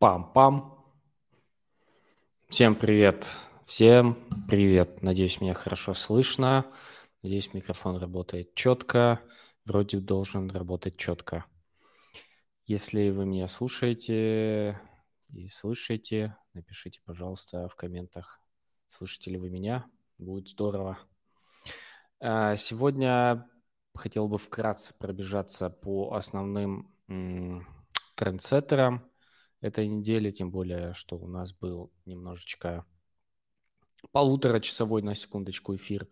Пам-пам. Всем привет. Всем привет. Надеюсь, меня хорошо слышно. Надеюсь, микрофон работает четко. Вроде должен работать четко. Если вы меня слушаете и слышите, напишите, пожалуйста, в комментах, слышите ли вы меня. Будет здорово. А, сегодня хотел бы вкратце пробежаться по основным трендсеттерам этой недели, тем более, что у нас был немножечко полуторачасовой, на секундочку, эфир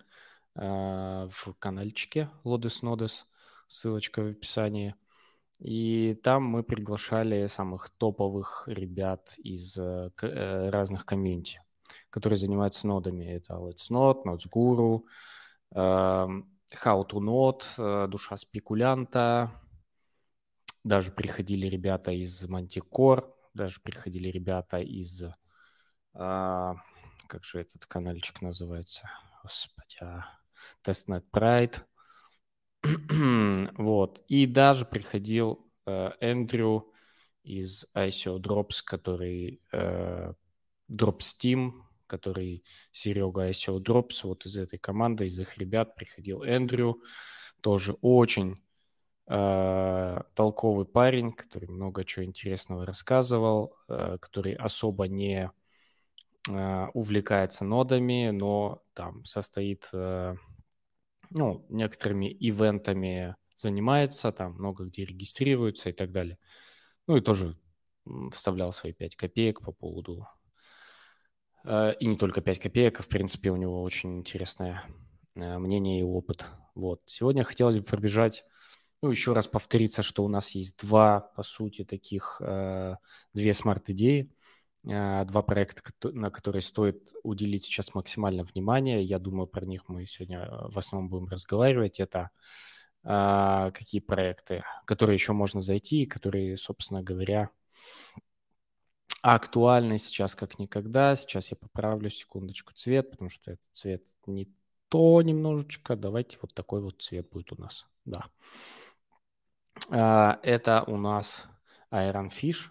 э, в каналчике Lotus Nodes, ссылочка в описании. И там мы приглашали самых топовых ребят из э, э разных комьюнити, которые занимаются нодами. Это Let's Node, Nodes Guru, э, How to Node, э, Душа спекулянта. Даже приходили ребята из Manticore, даже приходили ребята из... А, как же этот каналчик называется? Господи, а, Testnet Pride. вот. И даже приходил э, Эндрю из ICO Drops, который э, Drops который Серега ICO Drops, вот из этой команды, из их ребят приходил Эндрю, тоже очень толковый парень, который много чего интересного рассказывал, э, который особо не э, увлекается нодами, но там состоит, ну, некоторыми ивентами занимается, там много где регистрируется и так далее. Ну и тоже вставлял свои 5 копеек по поводу... И не только 5 копеек, а в принципе у него очень интересное мнение и опыт. Вот. Сегодня хотелось бы пробежать ну, еще раз повториться, что у нас есть два, по сути, таких, э, две смарт-идеи, э, два проекта, на которые стоит уделить сейчас максимально внимание. Я думаю, про них мы сегодня э, в основном будем разговаривать. Это какие проекты, которые еще можно зайти, которые, собственно говоря, актуальны сейчас как никогда. Сейчас я поправлю секундочку цвет, потому что этот цвет не то немножечко. Давайте вот такой вот цвет будет у нас. Да. А, это у нас Iron Fish,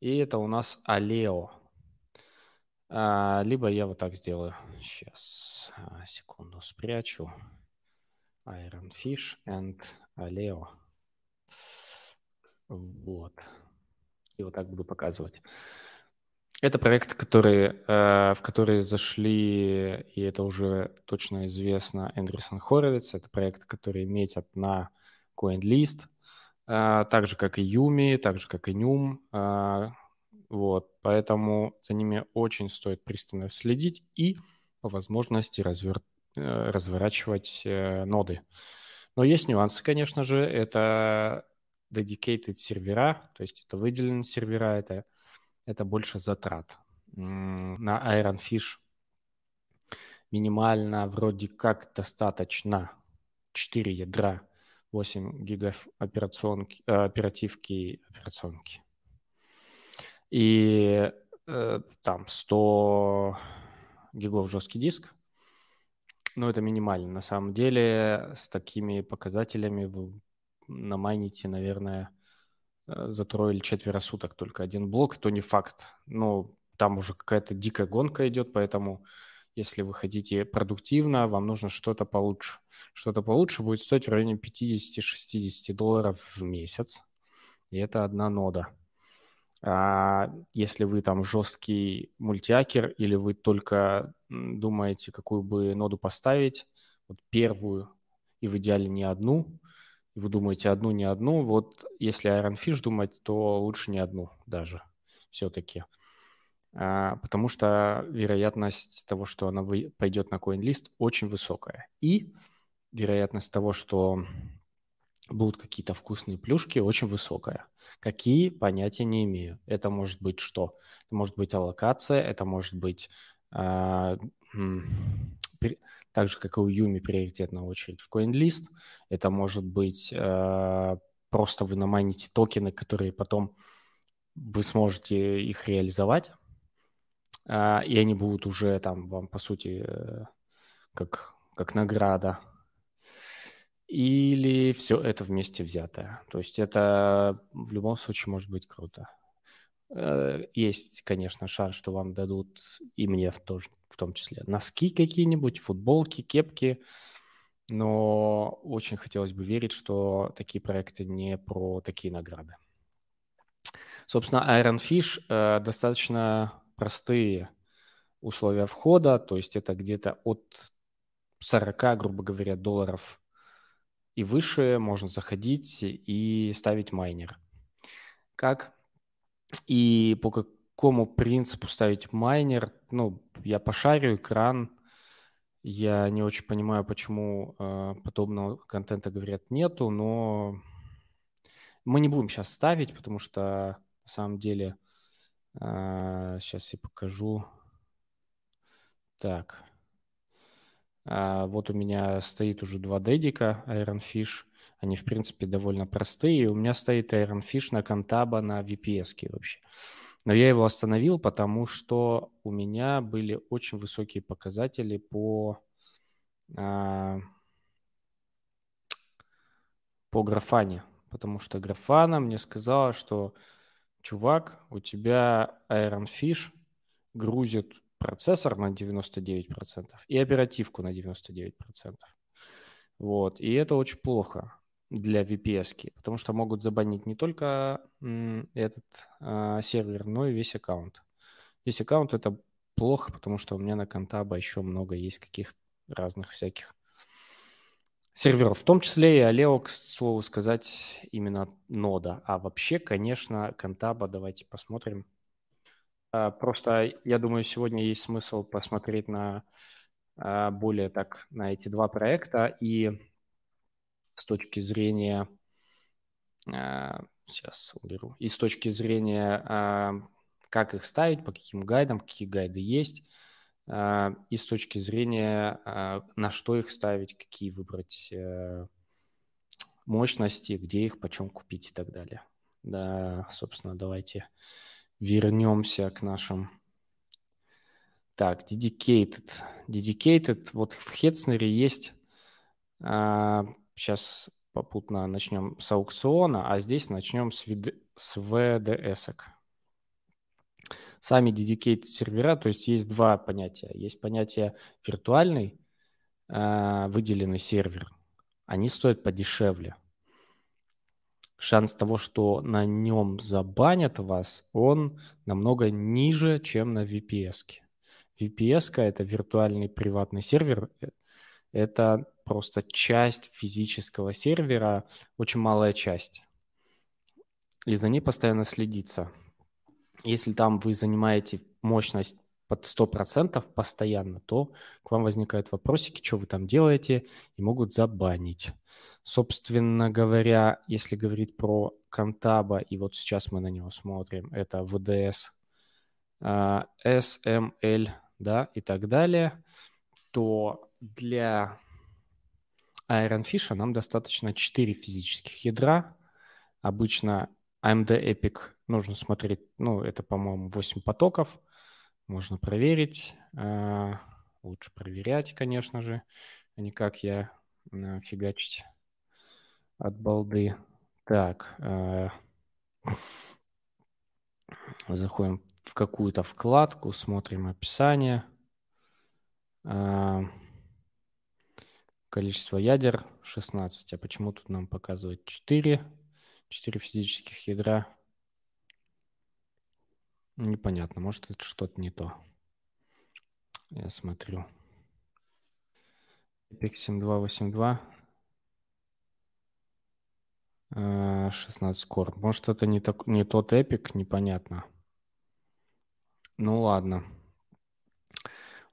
и это у нас Aleo. А, либо я вот так сделаю. Сейчас, а, секунду, спрячу. Iron Fish and Aleo. Вот. И вот так буду показывать. Это проект, который, в который зашли, и это уже точно известно, Эндрюсон Хоровиц. Это проект, который метят на CoinList. А, так же, как и Юми, так же, как и Нюм. А, вот, поэтому за ними очень стоит пристально следить и по возможности развер... Э, разворачивать э, ноды. Но есть нюансы, конечно же. Это dedicated сервера, то есть это выделенные сервера, это, это больше затрат. На Iron Fish минимально вроде как достаточно 4 ядра 8 гигов операционки, э, оперативки операционки. И э, там 100 гигов жесткий диск. Но это минимально. На самом деле с такими показателями вы намайните, наверное, э, за трое или четверо суток только один блок. То не факт. Но там уже какая-то дикая гонка идет, поэтому если вы хотите продуктивно, вам нужно что-то получше. Что-то получше будет стоить в районе 50-60 долларов в месяц. И это одна нода. А если вы там жесткий мультиакер или вы только думаете, какую бы ноду поставить, вот первую и в идеале не одну, и вы думаете одну, не одну, вот если Iron Fish думать, то лучше не одну даже все-таки. А, потому что вероятность того, что она пойдет на CoinList, очень высокая. И вероятность того, что будут какие-то вкусные плюшки, очень высокая. Какие, понятия не имею. Это может быть что? Это может быть аллокация, это может быть э, так же, как и у Юми, приоритетная очередь в CoinList. Это может быть э, просто вы намайните токены, которые потом вы сможете их реализовать и они будут уже там вам, по сути, э, как, как награда. Или все это вместе взятое. То есть это в любом случае может быть круто. Э, есть, конечно, шанс, что вам дадут, и мне тоже в том числе, носки какие-нибудь, футболки, кепки, но очень хотелось бы верить, что такие проекты не про такие награды. Собственно, Iron Fish э, достаточно простые условия входа, то есть это где-то от 40, грубо говоря, долларов и выше можно заходить и ставить майнер. Как и по какому принципу ставить майнер? Ну, я пошарю экран, я не очень понимаю, почему э, подобного контента, говорят, нету, но мы не будем сейчас ставить, потому что на самом деле сейчас я покажу. Так, а, вот у меня стоит уже два дедика Iron Fish. Они, в принципе, довольно простые. У меня стоит Iron Fish на Контаба на VPS вообще. Но я его остановил, потому что у меня были очень высокие показатели по, а, по графане. Потому что графана мне сказала, что чувак, у тебя Iron Fish грузит процессор на 99% и оперативку на 99%. Вот. И это очень плохо для VPS, потому что могут забанить не только этот э, сервер, но и весь аккаунт. Весь аккаунт это плохо, потому что у меня на Контаба еще много есть каких разных всяких серверов, в том числе и Алео, к слову сказать, именно нода. А вообще, конечно, Контаба, давайте посмотрим, а, просто, я думаю, сегодня есть смысл посмотреть на а, более так на эти два проекта. И с точки зрения а, сейчас уберу. И с точки зрения как их ставить, по каким гайдам, какие гайды есть, и с точки зрения на что их ставить, какие выбрать э, мощности, где их, почем купить и так далее. Да, собственно, давайте вернемся к нашим... Так, dedicated. Dedicated. Вот в Хетснере есть... А, сейчас попутно начнем с аукциона, а здесь начнем с, вид... с VDS. -ок. Сами dedicated сервера, то есть есть два понятия. Есть понятие виртуальный, а, выделенный сервер. Они стоят подешевле шанс того, что на нем забанят вас, он намного ниже, чем на VPS. VPS – это виртуальный приватный сервер, э, это просто часть физического сервера, очень малая часть. И за ней постоянно следится. Если там вы занимаете мощность под 100% постоянно, то к вам возникают вопросики, что вы там делаете, и могут забанить. Собственно говоря, если говорить про Контаба, и вот сейчас мы на него смотрим, это VDS, SML, да, и так далее, то для Iron Fish нам достаточно 4 физических ядра. Обычно AMD Epic нужно смотреть, ну, это, по-моему, 8 потоков – можно проверить. А, лучше проверять, конечно же, а не как я фигачить от балды. Так, а, заходим в какую-то вкладку, смотрим описание. Количество ядер 16. А почему тут нам показывает 4? 4 физических ядра. Непонятно, может, это что-то не то. Я смотрю. Epic 7282. 16 кор. Может, это не, так, не тот эпик, непонятно. Ну ладно.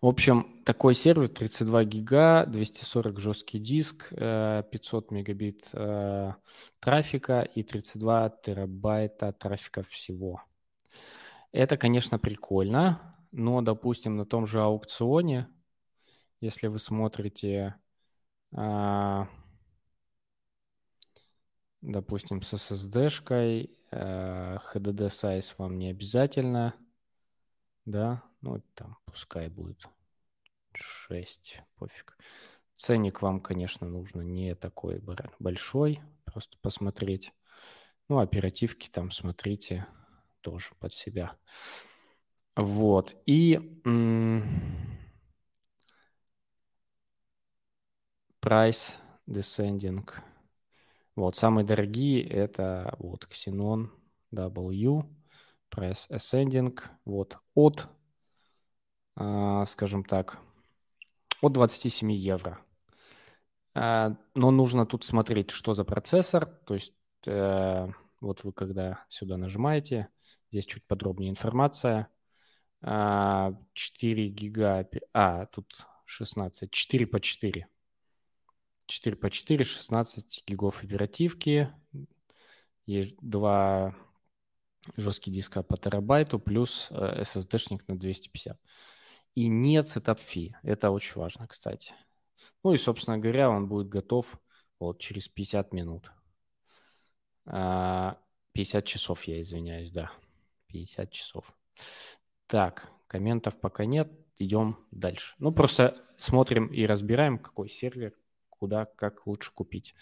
В общем, такой сервер 32 гига, 240 жесткий диск, 500 э, мегабит э, трафика и 32 терабайта трафика всего. Это, конечно, прикольно, но, допустим, на том же аукционе, если вы смотрите, а, допустим, с SSD-шкой, HDD size вам не обязательно, да, ну, там пускай будет 6, пофиг. Ценник вам, конечно, нужно не такой большой, просто посмотреть. Ну, оперативки там смотрите, тоже под себя. Вот. И price descending. Вот, самые дорогие это вот Xenon W, price ascending, вот, от, скажем так, от 27 евро. А, но нужно тут смотреть, что за процессор, то есть э, вот вы когда сюда нажимаете, здесь чуть подробнее информация, 4 а, гига, а, тут 16, 4 по 4. 4 по 4, 16 гигов оперативки, есть два жесткие диска по терабайту плюс э, SSD -шник на 250. И нет setup fee. Это очень важно, кстати. Ну и, собственно говоря, он будет готов вот через 50 минут. 50 а, часов, я извиняюсь, да. 50 часов. Так, комментов пока нет. Идем дальше. Ну, просто смотрим и разбираем, какой сервер, куда, как лучше купить.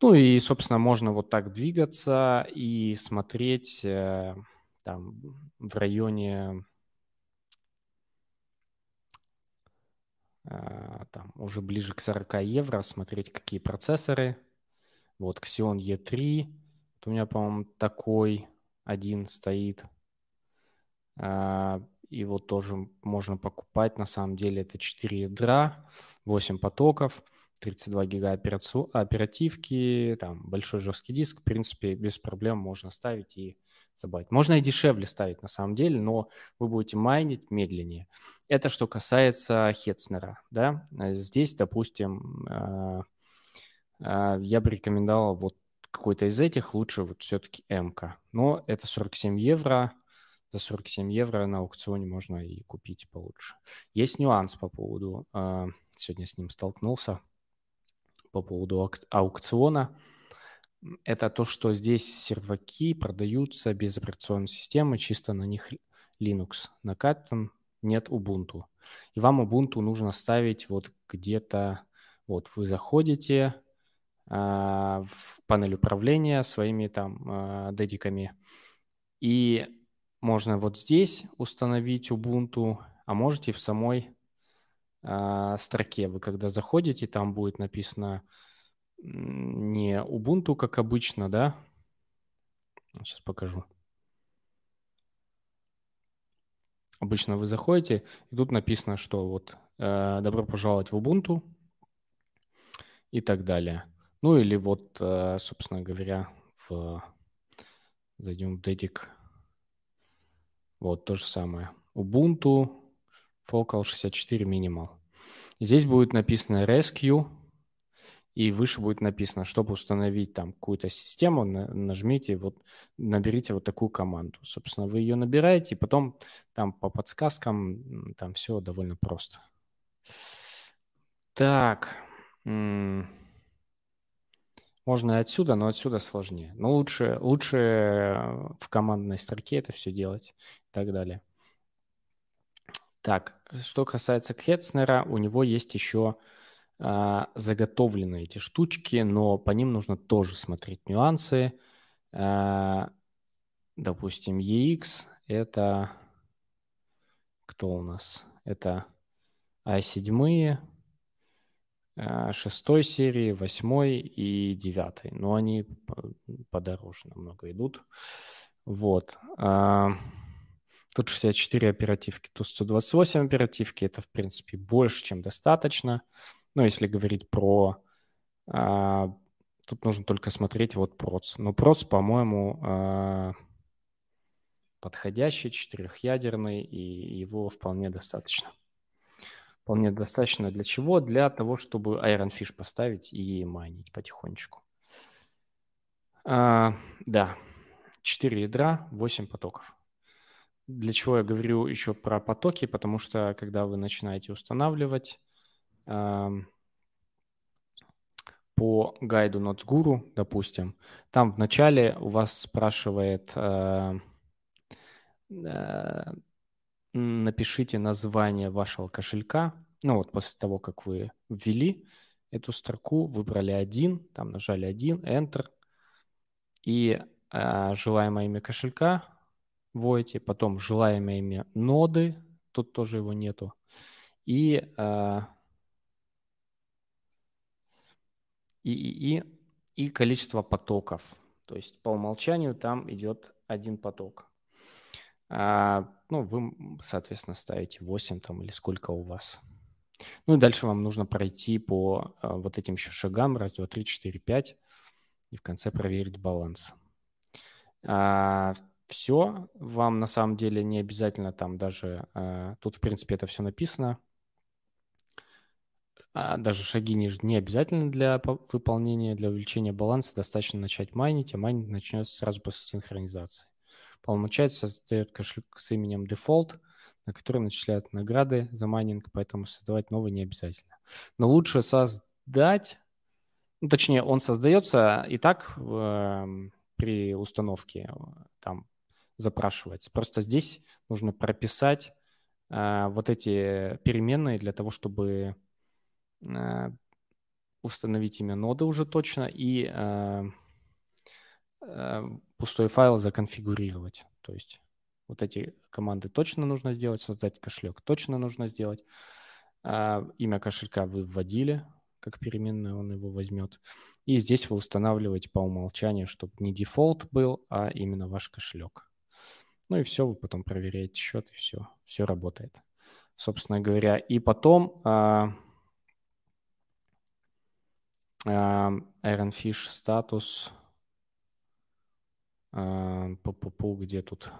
Ну и, собственно, можно вот так двигаться и смотреть э, там в районе э, там уже ближе к 40 евро, смотреть, какие процессоры. Вот Xeon E3, вот у меня, по-моему, такой один стоит. И вот тоже можно покупать, на самом деле это 4 ядра, 8 потоков – 32 гига оперативки, там большой жесткий диск, в принципе, без проблем можно ставить и забавить. Можно и дешевле ставить на самом деле, но вы будете майнить медленнее. Это что касается Хетцнера, да. Здесь, допустим, э, э, я бы рекомендовал вот какой-то из этих, лучше вот все-таки МК. Но это 47 евро, за 47 евро на аукционе можно и купить получше. Есть нюанс по поводу, э, сегодня с ним столкнулся, по поводу аукциона, это то, что здесь серваки продаются без операционной системы, чисто на них Linux накатан, нет Ubuntu. И вам Ubuntu нужно ставить вот где-то, вот вы заходите э, в панель управления своими там э, дедиками, и можно вот здесь установить Ubuntu, а можете в самой э, строке. Вы когда заходите, там будет написано не Ubuntu, как обычно, да? Сейчас покажу. Обычно вы заходите, и тут написано, что вот э, добро пожаловать в Ubuntu и так далее. Ну или вот, э, собственно говоря, в... зайдем в Dedic. Вот то же самое. Ubuntu Focal 64 Minimal. Здесь будет написано Rescue, и выше будет написано, чтобы установить там какую-то систему, нажмите, вот, наберите вот такую команду. Собственно, вы ее набираете, и потом там по подсказкам там все довольно просто. Так, можно и отсюда, но отсюда сложнее. Но лучше, лучше в командной строке это все делать и так далее. Так, что касается Кетцнера, у него есть еще а, заготовлены эти штучки, но по ним нужно тоже смотреть нюансы. А, допустим, EX это кто у нас? Это i7, а, шестой серии, восьмой и девятой. Но они подороже намного идут. Вот. Тут 64 оперативки, тут 128 оперативки. Это, в принципе, больше, чем достаточно. Но если говорить про... А, тут нужно только смотреть вот проц. Но проц, по-моему, а, подходящий, четырехъядерный, и его вполне достаточно. Вполне достаточно для чего? Для того, чтобы Iron Fish поставить и майнить потихонечку. А, да, 4 ядра, 8 потоков. Для чего я говорю еще про потоки? Потому что когда вы начинаете устанавливать э, по гайду NotesGuru, допустим, там вначале у вас спрашивает э, э, напишите название вашего кошелька. Ну вот после того, как вы ввели эту строку, выбрали один, там нажали один, Enter, и э, желаемое имя кошелька вводите, потом желаемое имя ноды, тут тоже его нету, и, э, и, и, и, и количество потоков. То есть по умолчанию там идет один поток. А, ну, вы, соответственно, ставите 8 там или сколько у вас. Ну и дальше вам нужно пройти по а, вот этим еще шагам. Раз, два, три, четыре, пять. И в конце проверить баланс. А, все. Вам на самом деле не обязательно там даже... А, тут, в принципе, это все написано. А даже шаги не, не обязательно для выполнения, для увеличения баланса. Достаточно начать майнить, а майнить начнется сразу после синхронизации. По умолчанию создает кошелек с именем Default, на который начисляют награды за майнинг, поэтому создавать новый не обязательно. Но лучше создать, ну, точнее, он создается и так э, при установке там запрашивается. Просто здесь нужно прописать э, вот эти переменные для того, чтобы э, установить имя ноды уже точно и э, э, пустой файл законфигурировать. То есть вот эти команды точно нужно сделать, создать кошелек точно нужно сделать. А, имя кошелька вы вводили как переменную, он его возьмет. И здесь вы устанавливаете по умолчанию, чтобы не дефолт был, а именно ваш кошелек. Ну и все, вы потом проверяете счет, и все, все работает. Собственно говоря, и потом а, а, Ironfish статус Пу-пу-пу, где тут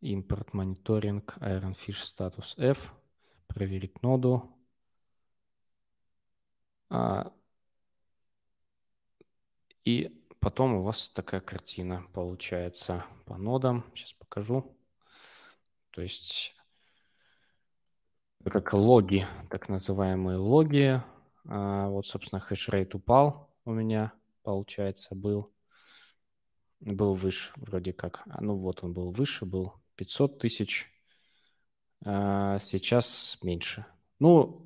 импорт мониторинг, Ironfish статус F, проверить ноду. А, и потом у вас такая картина получается по нодам. Сейчас покажу. То есть как логи, так называемые логи. А, вот, собственно, хешрейт упал у меня, получается, был был выше вроде как. А, ну вот он был выше, был 500 тысяч, а сейчас меньше. Ну,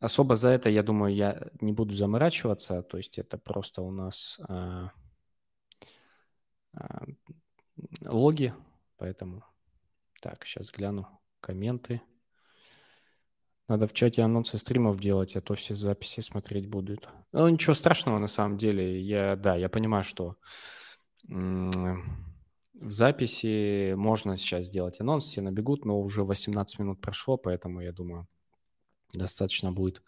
особо за это, я думаю, я не буду заморачиваться, то есть это просто у нас а, а, логи, поэтому... Так, сейчас гляну комменты. Надо в чате анонсы стримов делать, а то все записи смотреть будут. Ну, ничего страшного на самом деле. Я, да, я понимаю, что в записи можно сейчас сделать анонс, все набегут, но уже 18 минут прошло, поэтому я думаю, достаточно будет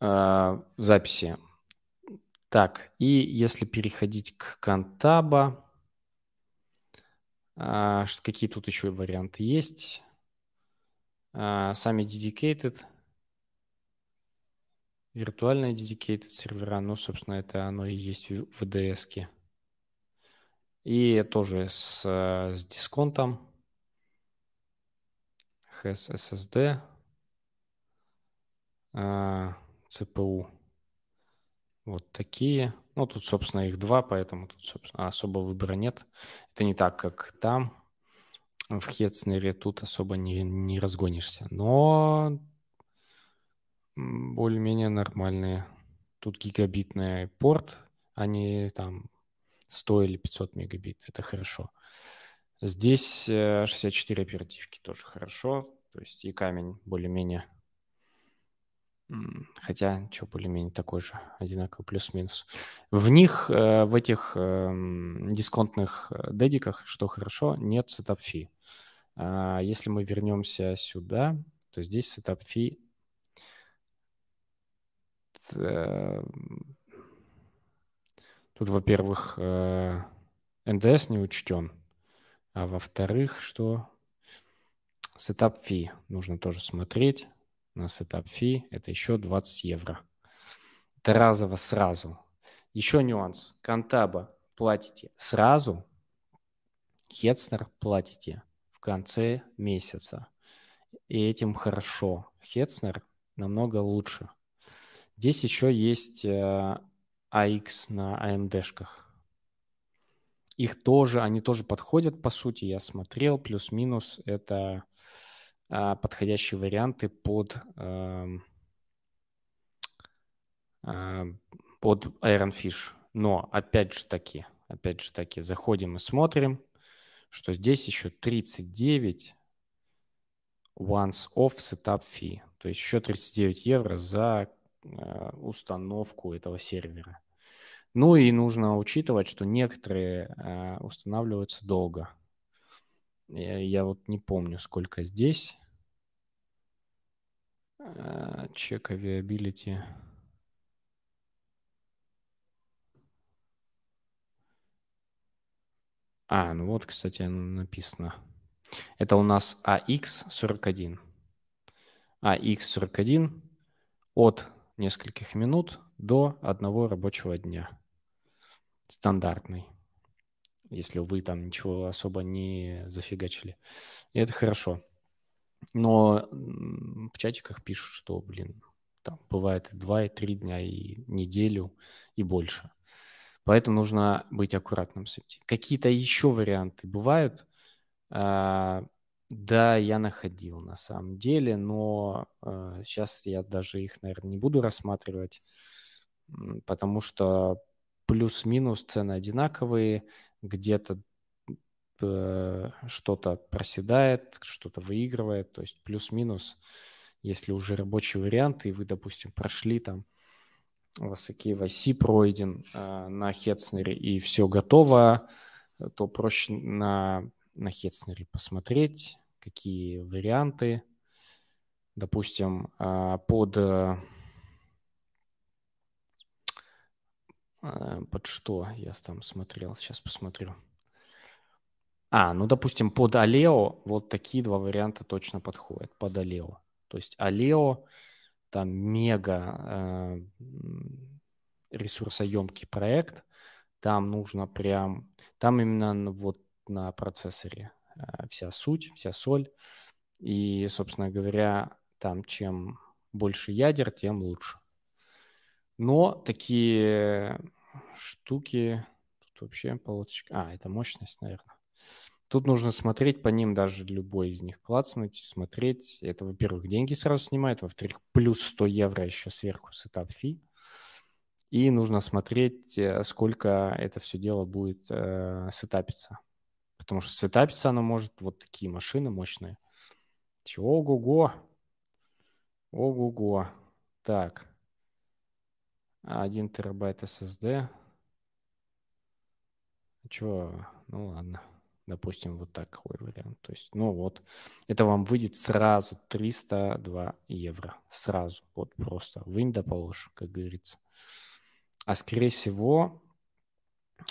э, записи. Так, и если переходить к Контаба, э, какие тут еще варианты есть? Э, сами dedicated, виртуальные dedicated сервера, ну, собственно, это оно и есть в VDS-ке. И тоже с, с дисконтом. Has SSD. CPU. Вот такие. Ну, тут, собственно, их два, поэтому тут, собственно, особо выбора нет. Это не так, как там. В Хетснере тут особо не, не разгонишься. Но более-менее нормальные. Тут гигабитный порт, они там 100 или 500 мегабит. Это хорошо. Здесь 64 э, оперативки тоже хорошо. То есть и камень более-менее. Хотя, что более-менее такой же, одинаковый плюс-минус. В них, э, в этих эм, дисконтных э, дедиках, что хорошо, нет setup fee. А если мы вернемся сюда, то здесь setup fee Тут, во-первых, НДС не учтен, а во-вторых, что setup fee нужно тоже смотреть. На setup fee это еще 20 евро. Это разово сразу. Еще нюанс. Contabo платите сразу, Hetzner платите в конце месяца. И этим хорошо. Hetzner намного лучше. Здесь еще есть э, AX на AMD-шках. Их тоже, они тоже подходят, по сути, я смотрел, плюс-минус, это а, подходящие варианты под, а, а, под Iron Fish. Но, опять же таки, опять же таки, заходим и смотрим, что здесь еще 39 once off setup fee, то есть еще 39 евро за э, установку этого сервера. Ну и нужно учитывать, что некоторые э, устанавливаются долго. Я, я вот не помню, сколько здесь. Чек э, availability. А, ну вот, кстати, написано. Это у нас AX41. AX41 от нескольких минут до одного рабочего дня. Стандартный. Если вы там ничего особо не зафигачили. И это хорошо. Но в чатиках пишут, что, блин, там бывает и 2, и 3 дня, и неделю, и больше. Поэтому нужно быть аккуратным с этим. Какие-то еще варианты бывают. А, да, я находил на самом деле, но а, сейчас я даже их, наверное, не буду рассматривать, потому что плюс-минус цены одинаковые, где-то э, что-то проседает, что-то выигрывает, то есть плюс-минус, если уже рабочий вариант, и вы, допустим, прошли там у вас KYC пройден э, на Хетснере и все готово, то проще на, на Хетснере посмотреть, какие варианты. Допустим, э, под, э, под что я там смотрел, сейчас посмотрю. А, ну, допустим, под Алео вот такие два варианта точно подходят, под Алео. То есть Алео там мега э, ресурсоемкий проект, там нужно прям, там именно вот на процессоре э, вся суть, вся соль, и, собственно говоря, там чем больше ядер, тем лучше. Но такие штуки, тут вообще полосочка, а, это мощность, наверное. Тут нужно смотреть по ним, даже любой из них клацнуть, смотреть. Это, во-первых, деньги сразу снимает, во-вторых, плюс 100 евро еще сверху сетап фи. И нужно смотреть, э, сколько это все дело будет э, сетапиться. Потому что сетапиться оно может вот такие машины мощные. Ого-го. Ого-го. Так. 1 терабайт SSD. Чего? Ну ладно. Допустим, вот такой вариант. То есть, ну вот, это вам выйдет сразу 302 евро. Сразу. Вот просто вынь да положь, как говорится. А скорее всего,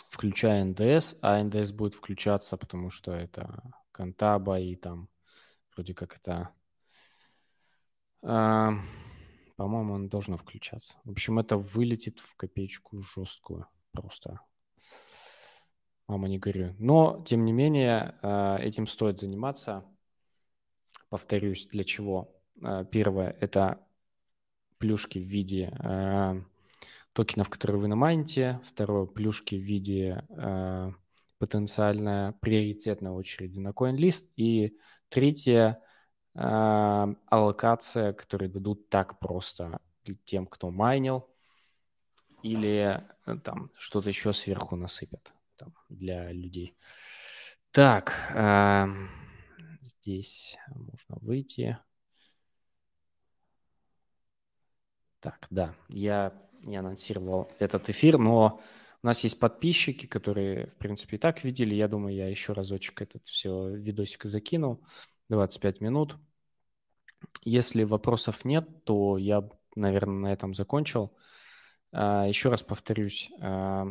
включая НДС, а НДС будет включаться, потому что это Контаба и там вроде как это... Э, по-моему, он должно включаться. В общем, это вылетит в копеечку жесткую просто мама не горюй. Но, тем не менее, э, этим стоит заниматься. Повторюсь, для чего? Э, первое – это плюшки в виде э, токенов, которые вы намайните. Второе – плюшки в виде потенциальная приоритетная очереди на CoinList. И третье – аллокация, которые дадут так просто тем, кто майнил, или там что-то еще сверху насыпят там для людей. Так, э, здесь можно выйти. Так, да, я не анонсировал этот эфир, но у нас есть подписчики, которые, в принципе, и так видели. Я думаю, я еще разочек этот все видосик закинул. 25 минут. Если вопросов нет, то я, наверное, на этом закончил. А, еще раз повторюсь, а,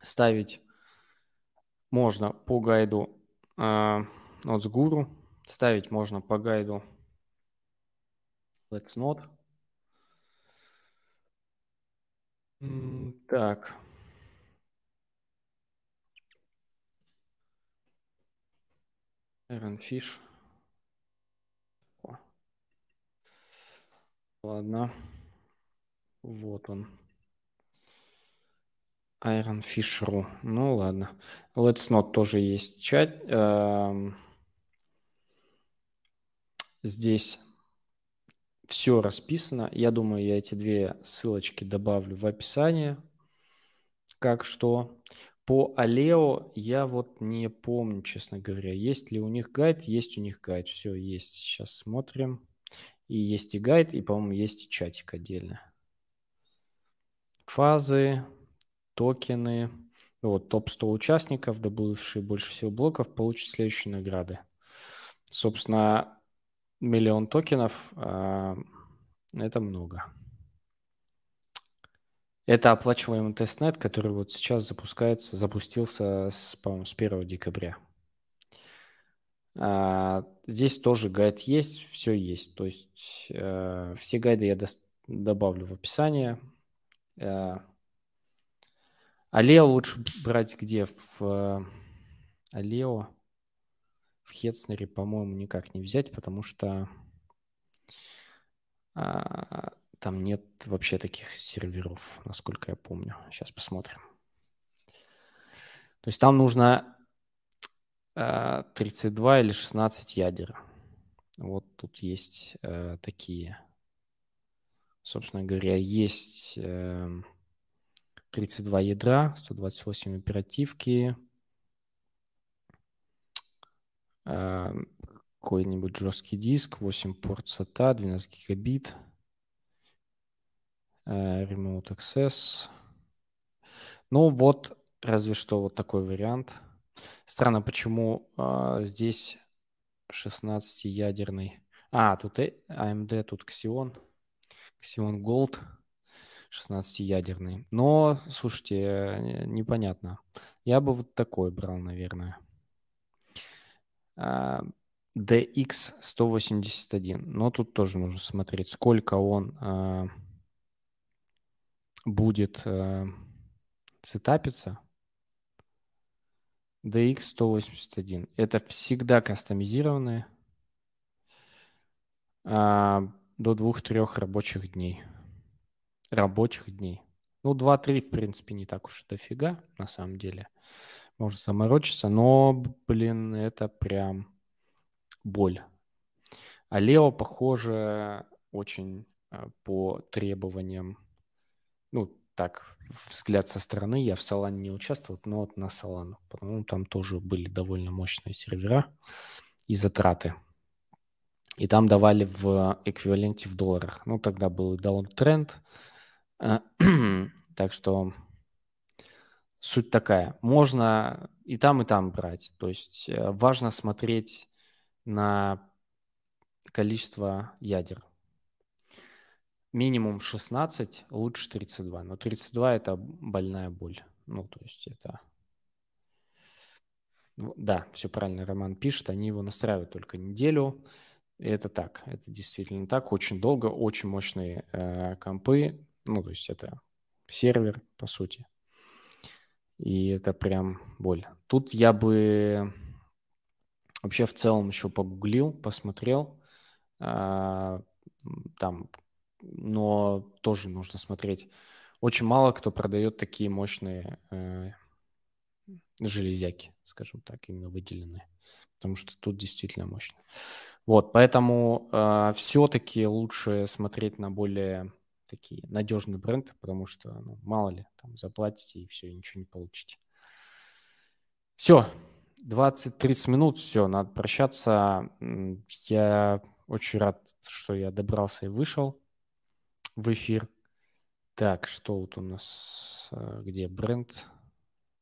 ставить можно по гайду э, от Сгуру, ставить можно по гайду Let's Not. Так. Iron Fish. Ладно. Вот он. Iron Fish.ru. Ну ладно. Let's Not тоже есть чат. Эм, здесь все расписано. Я думаю, я эти две ссылочки добавлю в описание. как что. По Алео я вот не помню, честно говоря, есть ли у них гайд. Есть у них гайд. Все, есть. Сейчас смотрим. И есть и гайд, и, по-моему, есть и чатик отдельно. Фазы, токены. Вот, топ-100 участников, добывшие больше всего блоков, получат следующие награды. Собственно, миллион токенов э, – это много. Это оплачиваемый тестнет, который вот сейчас запускается, запустился, с, по-моему, с 1 декабря. А, здесь тоже гайд есть, все есть. То есть э, все гайды я до- добавлю в описание. Э, Aleo лучше брать где? В Aleo в Hetzner е, по-моему, никак не взять, потому что а, там нет вообще таких серверов, насколько я помню. Сейчас посмотрим. То есть там нужно 32 а, или 16 ядер. Вот тут есть э, такие. Собственно говоря, есть э, 32 ядра, 128 оперативки, э, какой-нибудь жесткий диск, 8 порт SATA, 12 гигабит – Э, remote Access. Ну вот, разве что вот такой вариант. Странно, почему а, здесь 16-ядерный. А, тут AMD, тут Xeon. Xeon Gold 16-ядерный. Но, слушайте, непонятно. Я бы вот такой брал, наверное. DX181. Но тут тоже нужно смотреть, сколько он а, будет э, сетапиться, DX181. Это всегда кастомизированные э, до двух-трех рабочих дней. Рабочих дней. Ну, 2-3, в принципе, не так уж дофига, на самом деле. Можно заморочиться, но, блин, это прям боль. А Лео, похоже, очень э, по требованиям ну, так, взгляд со стороны, я в Солане не участвовал, но вот на Солану, потому там тоже были довольно мощные сервера и затраты. И там давали в эквиваленте в долларах. Ну, тогда был и даунтренд. так что суть такая. Можно и там, и там брать. То есть э, важно смотреть на количество ядер минимум 16, лучше 32. Но 32 это больная боль. Ну, то есть это... Да, все правильно Роман пишет. Они его настраивают только неделю. И это так, это действительно так. Очень долго, очень мощные э, компы. Ну, то есть это сервер, по сути. И это прям боль. Тут я бы вообще в целом еще погуглил, посмотрел. Э, там но тоже нужно смотреть. Очень мало кто продает такие мощные э, железяки, скажем так, именно выделенные, потому что тут действительно мощно. Вот, поэтому э, все-таки лучше смотреть на более такие надежные бренды, потому что, ну, мало ли, там заплатите и все, и ничего не получите. Все, 20-30 минут, все, надо прощаться. Я очень рад, что я добрался и вышел в эфир. Так, что вот у нас, э, где бренд?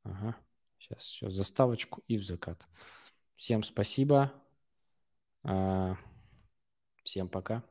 Ага, сейчас все, заставочку и в закат. Всем спасибо. А, всем пока.